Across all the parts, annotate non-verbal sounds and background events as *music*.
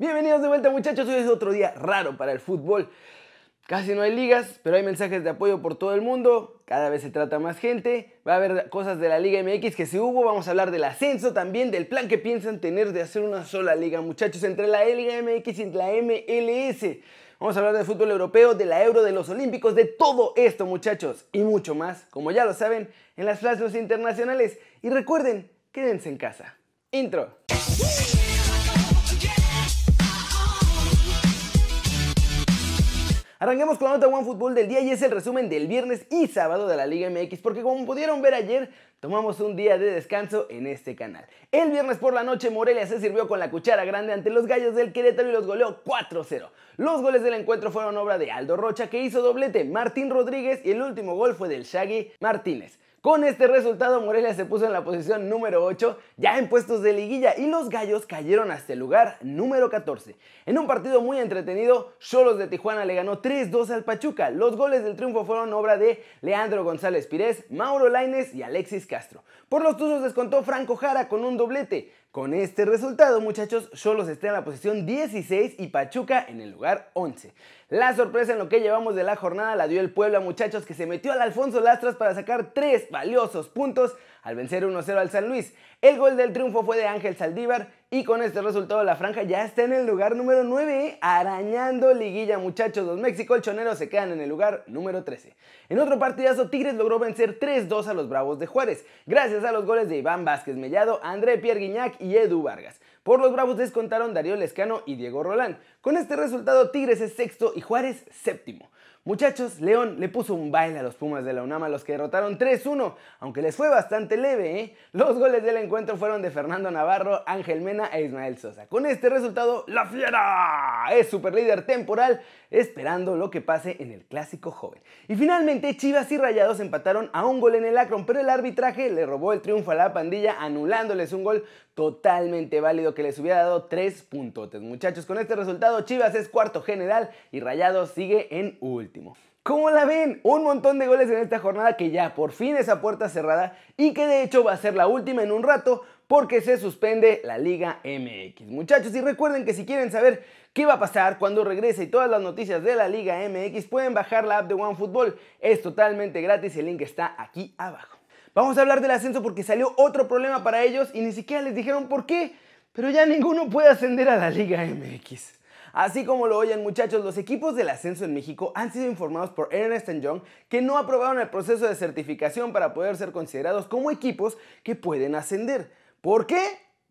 Bienvenidos de vuelta muchachos, hoy es otro día raro para el fútbol. Casi no hay ligas, pero hay mensajes de apoyo por todo el mundo, cada vez se trata más gente, va a haber cosas de la Liga MX que se hubo, vamos a hablar del ascenso también, del plan que piensan tener de hacer una sola liga muchachos entre la Liga MX y la MLS. Vamos a hablar del fútbol europeo, de la Euro, de los Olímpicos, de todo esto muchachos y mucho más, como ya lo saben, en las plazas internacionales. Y recuerden, quédense en casa. Intro. Arranquemos con la nota One Fútbol del día y es el resumen del viernes y sábado de la Liga MX, porque como pudieron ver ayer, tomamos un día de descanso en este canal. El viernes por la noche Morelia se sirvió con la cuchara grande ante los gallos del Querétaro y los goleó 4-0. Los goles del encuentro fueron obra de Aldo Rocha que hizo doblete, Martín Rodríguez y el último gol fue del Shaggy Martínez. Con este resultado, Morelia se puso en la posición número 8, ya en puestos de liguilla, y los gallos cayeron hasta el lugar número 14. En un partido muy entretenido, Cholos de Tijuana le ganó 3-2 al Pachuca. Los goles del triunfo fueron obra de Leandro González Pires, Mauro Laines y Alexis Castro. Por los Tuzos descontó Franco Jara con un doblete. Con este resultado, muchachos, Cholos está en la posición 16 y Pachuca en el lugar 11. La sorpresa en lo que llevamos de la jornada la dio el Puebla, muchachos, que se metió al Alfonso Lastras para sacar tres valiosos puntos al vencer 1-0 al San Luis. El gol del triunfo fue de Ángel Saldívar y con este resultado la franja ya está en el lugar número 9, ¿eh? arañando liguilla muchachos. Los mexicolchoneros se quedan en el lugar número 13. En otro partidazo, Tigres logró vencer 3-2 a los Bravos de Juárez, gracias a los goles de Iván Vázquez Mellado, André Pierre Guignac y Edu Vargas. Por los Bravos descontaron Darío Lescano y Diego Rolán. Con este resultado, Tigres es sexto y Juárez séptimo. Muchachos, León le puso un baile a los Pumas de la UNAM a los que derrotaron 3-1, aunque les fue bastante leve, ¿eh? Los goles del encuentro fueron de Fernando Navarro, Ángel Mena e Ismael Sosa. Con este resultado, la Fiera es superlíder temporal, esperando lo que pase en el clásico joven. Y finalmente, Chivas y Rayados empataron a un gol en el Akron, pero el arbitraje le robó el triunfo a la pandilla, anulándoles un gol totalmente válido que les hubiera dado 3 puntotes. Muchachos, con este resultado, Chivas es cuarto general y Rayados sigue en último. ¿Cómo la ven? Un montón de goles en esta jornada que ya por fin es a puerta cerrada y que de hecho va a ser la última en un rato porque se suspende la Liga MX. Muchachos, y recuerden que si quieren saber qué va a pasar cuando regrese y todas las noticias de la Liga MX, pueden bajar la app de OneFootball. Es totalmente gratis el link está aquí abajo. Vamos a hablar del ascenso porque salió otro problema para ellos y ni siquiera les dijeron por qué, pero ya ninguno puede ascender a la Liga MX. Así como lo oyen muchachos, los equipos del ascenso en México han sido informados por Ernest Young que no aprobaron el proceso de certificación para poder ser considerados como equipos que pueden ascender. ¿Por qué?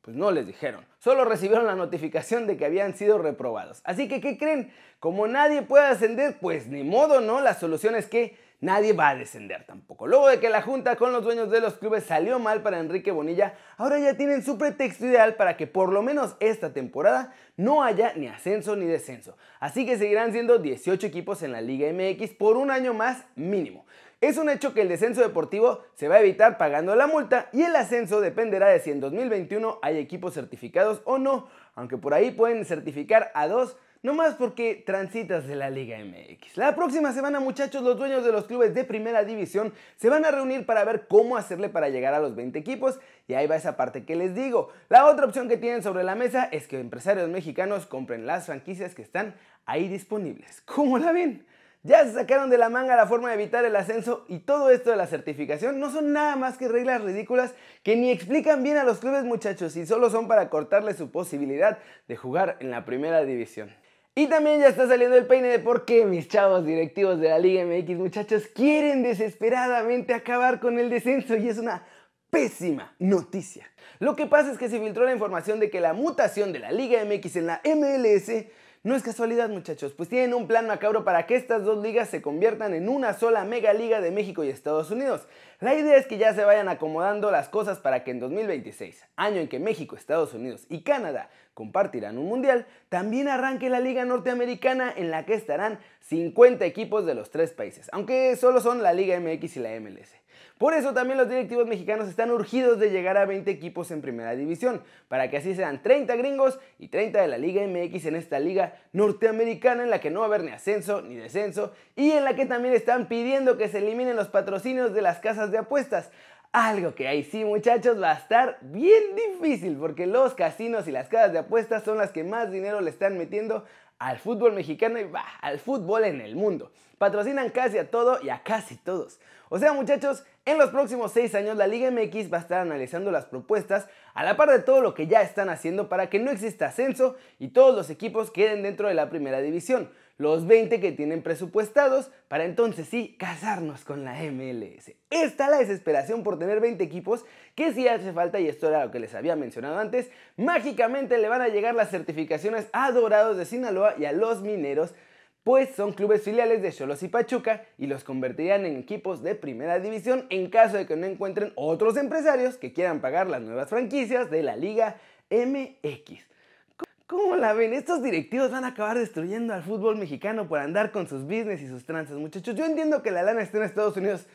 Pues no les dijeron, solo recibieron la notificación de que habían sido reprobados. Así que, ¿qué creen? Como nadie puede ascender, pues ni modo, ¿no? La solución es que nadie va a descender tampoco. Luego de que la junta con los dueños de los clubes salió mal para Enrique Bonilla, ahora ya tienen su pretexto ideal para que por lo menos esta temporada no haya ni ascenso ni descenso. Así que seguirán siendo 18 equipos en la Liga MX por un año más mínimo. Es un hecho que el descenso deportivo se va a evitar pagando la multa y el ascenso dependerá de si en 2021 hay equipos certificados o no, aunque por ahí pueden certificar a dos no más porque transitas de la Liga MX. La próxima semana, muchachos, los dueños de los clubes de primera división se van a reunir para ver cómo hacerle para llegar a los 20 equipos. Y ahí va esa parte que les digo. La otra opción que tienen sobre la mesa es que empresarios mexicanos compren las franquicias que están ahí disponibles. ¿Cómo la ven? Ya se sacaron de la manga la forma de evitar el ascenso y todo esto de la certificación no son nada más que reglas ridículas que ni explican bien a los clubes muchachos y solo son para cortarle su posibilidad de jugar en la primera división. Y también ya está saliendo el peine de por qué mis chavos directivos de la Liga MX, muchachos, quieren desesperadamente acabar con el descenso y es una pésima noticia. Lo que pasa es que se filtró la información de que la mutación de la Liga MX en la MLS no es casualidad muchachos, pues tienen un plan macabro para que estas dos ligas se conviertan en una sola mega liga de México y Estados Unidos. La idea es que ya se vayan acomodando las cosas para que en 2026, año en que México, Estados Unidos y Canadá compartirán un mundial, también arranque la liga norteamericana en la que estarán 50 equipos de los tres países, aunque solo son la Liga MX y la MLS. Por eso también los directivos mexicanos están urgidos de llegar a 20 equipos en primera división, para que así sean 30 gringos y 30 de la Liga MX en esta liga norteamericana en la que no va a haber ni ascenso ni descenso y en la que también están pidiendo que se eliminen los patrocinios de las casas de apuestas. Algo que ahí sí muchachos va a estar bien difícil porque los casinos y las casas de apuestas son las que más dinero le están metiendo al fútbol mexicano y va, al fútbol en el mundo. Patrocinan casi a todo y a casi todos. O sea muchachos, en los próximos 6 años la Liga MX va a estar analizando las propuestas a la par de todo lo que ya están haciendo para que no exista ascenso y todos los equipos queden dentro de la primera división los 20 que tienen presupuestados para entonces sí casarnos con la MLS. Está la desesperación por tener 20 equipos que si hace falta, y esto era lo que les había mencionado antes, mágicamente le van a llegar las certificaciones a Dorados de Sinaloa y a los Mineros pues son clubes filiales de Cholos y Pachuca y los convertirían en equipos de primera división en caso de que no encuentren otros empresarios que quieran pagar las nuevas franquicias de la Liga MX. ¿Cómo la ven? Estos directivos van a acabar destruyendo al fútbol mexicano por andar con sus business y sus tranzas, muchachos. Yo entiendo que la lana está en Estados Unidos,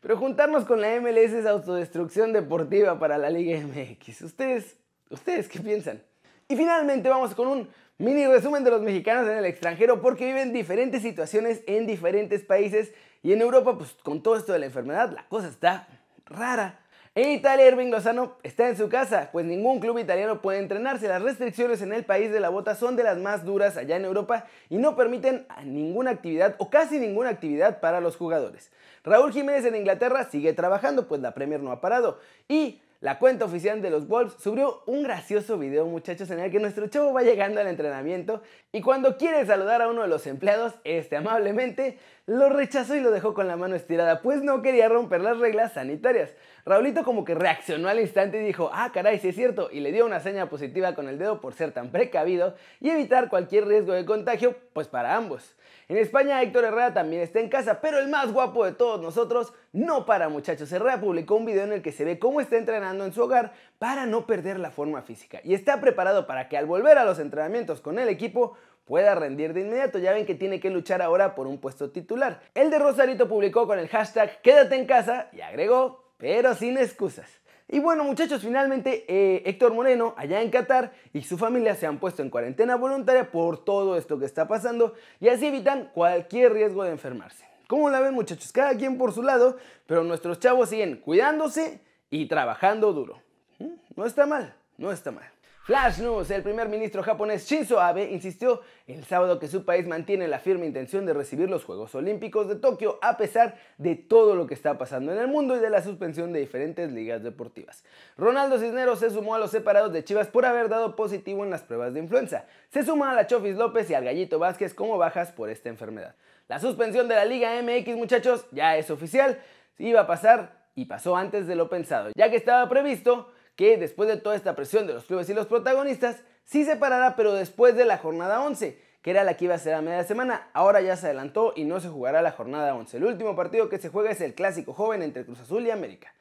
pero juntarnos con la MLS es autodestrucción deportiva para la Liga MX. ¿Ustedes, ustedes qué piensan? Y finalmente vamos con un mini resumen de los mexicanos en el extranjero porque viven diferentes situaciones en diferentes países y en Europa, pues con todo esto de la enfermedad, la cosa está rara. En Italia, Irving Lozano está en su casa, pues ningún club italiano puede entrenarse. Las restricciones en el país de la bota son de las más duras allá en Europa y no permiten ninguna actividad o casi ninguna actividad para los jugadores. Raúl Jiménez en Inglaterra sigue trabajando, pues la Premier no ha parado. Y la cuenta oficial de los Wolves subió un gracioso video, muchachos, en el que nuestro chavo va llegando al entrenamiento y cuando quiere saludar a uno de los empleados, este amablemente lo rechazó y lo dejó con la mano estirada, pues no quería romper las reglas sanitarias. Raulito como que reaccionó al instante y dijo, ah, caray, sí es cierto, y le dio una seña positiva con el dedo por ser tan precavido y evitar cualquier riesgo de contagio, pues para ambos. En España Héctor Herrera también está en casa, pero el más guapo de todos nosotros no para muchachos. Herrera publicó un video en el que se ve cómo está entrenando en su hogar para no perder la forma física y está preparado para que al volver a los entrenamientos con el equipo pueda rendir de inmediato. Ya ven que tiene que luchar ahora por un puesto titular. El de Rosarito publicó con el hashtag quédate en casa y agregó, pero sin excusas. Y bueno muchachos, finalmente eh, Héctor Moreno, allá en Qatar, y su familia se han puesto en cuarentena voluntaria por todo esto que está pasando y así evitan cualquier riesgo de enfermarse. ¿Cómo la ven muchachos? Cada quien por su lado, pero nuestros chavos siguen cuidándose y trabajando duro. ¿Mm? No está mal, no está mal. Flash News, el primer ministro japonés Shinzo Abe insistió el sábado que su país mantiene la firme intención de recibir los Juegos Olímpicos de Tokio a pesar de todo lo que está pasando en el mundo y de la suspensión de diferentes ligas deportivas. Ronaldo Cisneros se sumó a los separados de Chivas por haber dado positivo en las pruebas de influenza. Se suma a la Chofis López y al Gallito Vázquez como bajas por esta enfermedad. La suspensión de la Liga MX, muchachos, ya es oficial. Iba a pasar y pasó antes de lo pensado, ya que estaba previsto que después de toda esta presión de los clubes y los protagonistas, sí se parará, pero después de la jornada 11, que era la que iba a ser a media semana, ahora ya se adelantó y no se jugará la jornada 11. El último partido que se juega es el clásico joven entre Cruz Azul y América.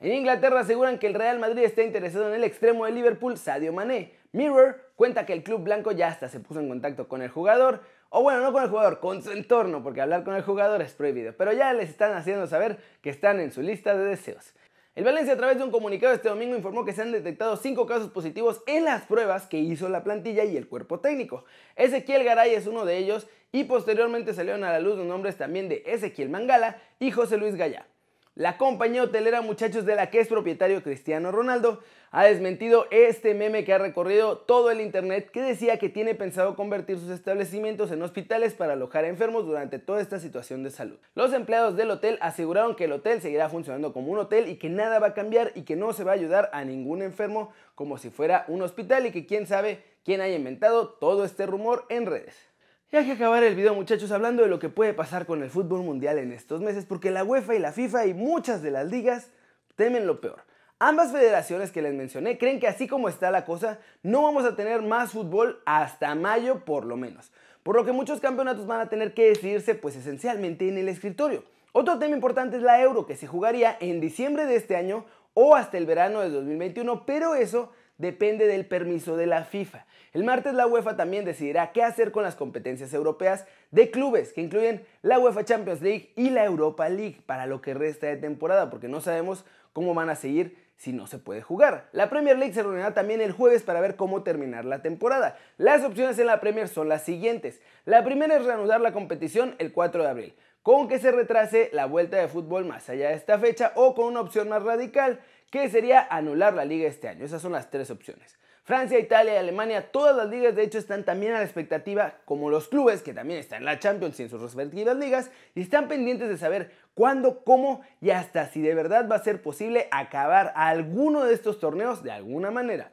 En Inglaterra aseguran que el Real Madrid está interesado en el extremo de Liverpool, Sadio Mané. Mirror cuenta que el club blanco ya hasta se puso en contacto con el jugador, o bueno, no con el jugador, con su entorno, porque hablar con el jugador es prohibido, pero ya les están haciendo saber que están en su lista de deseos. El Valencia a través de un comunicado este domingo informó que se han detectado 5 casos positivos en las pruebas que hizo la plantilla y el cuerpo técnico. Ezequiel Garay es uno de ellos y posteriormente salieron a la luz los nombres también de Ezequiel Mangala y José Luis Gallá. La compañía hotelera Muchachos de la que es propietario Cristiano Ronaldo ha desmentido este meme que ha recorrido todo el internet que decía que tiene pensado convertir sus establecimientos en hospitales para alojar enfermos durante toda esta situación de salud. Los empleados del hotel aseguraron que el hotel seguirá funcionando como un hotel y que nada va a cambiar y que no se va a ayudar a ningún enfermo como si fuera un hospital y que quién sabe quién haya inventado todo este rumor en redes. Y hay que acabar el video muchachos hablando de lo que puede pasar con el fútbol mundial en estos meses porque la UEFA y la FIFA y muchas de las ligas temen lo peor. Ambas federaciones que les mencioné creen que así como está la cosa, no vamos a tener más fútbol hasta mayo por lo menos. Por lo que muchos campeonatos van a tener que decidirse pues esencialmente en el escritorio. Otro tema importante es la Euro que se jugaría en diciembre de este año o hasta el verano de 2021, pero eso depende del permiso de la FIFA. El martes la UEFA también decidirá qué hacer con las competencias europeas de clubes, que incluyen la UEFA Champions League y la Europa League para lo que resta de temporada, porque no sabemos cómo van a seguir si no se puede jugar. La Premier League se reunirá también el jueves para ver cómo terminar la temporada. Las opciones en la Premier son las siguientes. La primera es reanudar la competición el 4 de abril, con que se retrase la vuelta de fútbol más allá de esta fecha o con una opción más radical, que sería anular la liga este año. Esas son las tres opciones. Francia, Italia y Alemania, todas las ligas de hecho están también a la expectativa, como los clubes que también están en la Champions y en sus respectivas ligas, y están pendientes de saber cuándo, cómo y hasta si de verdad va a ser posible acabar alguno de estos torneos de alguna manera.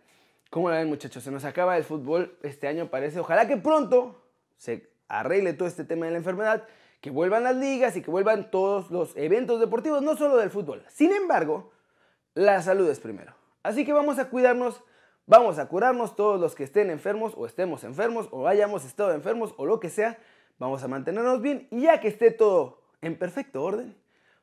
Como ven muchachos, se nos acaba el fútbol este año parece, ojalá que pronto se arregle todo este tema de la enfermedad, que vuelvan las ligas y que vuelvan todos los eventos deportivos, no solo del fútbol. Sin embargo, la salud es primero. Así que vamos a cuidarnos Vamos a curarnos todos los que estén enfermos o estemos enfermos o hayamos estado enfermos o lo que sea. Vamos a mantenernos bien y ya que esté todo en perfecto orden,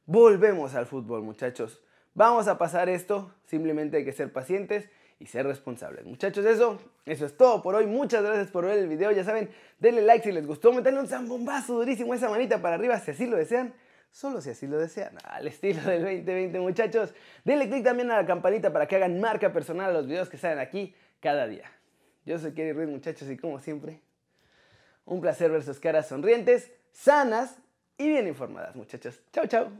volvemos al fútbol muchachos. Vamos a pasar esto, simplemente hay que ser pacientes y ser responsables. Muchachos, eso, eso es todo por hoy. Muchas gracias por ver el video. Ya saben, denle like si les gustó, metanle un zambombazo durísimo esa manita para arriba si así lo desean solo si así lo desean, *laughs* al estilo del 2020 muchachos. Denle click también a la campanita para que hagan marca personal a los videos que salen aquí cada día. Yo soy Kerry Ruiz muchachos y como siempre, un placer ver sus caras sonrientes, sanas y bien informadas muchachos. Chao, chao.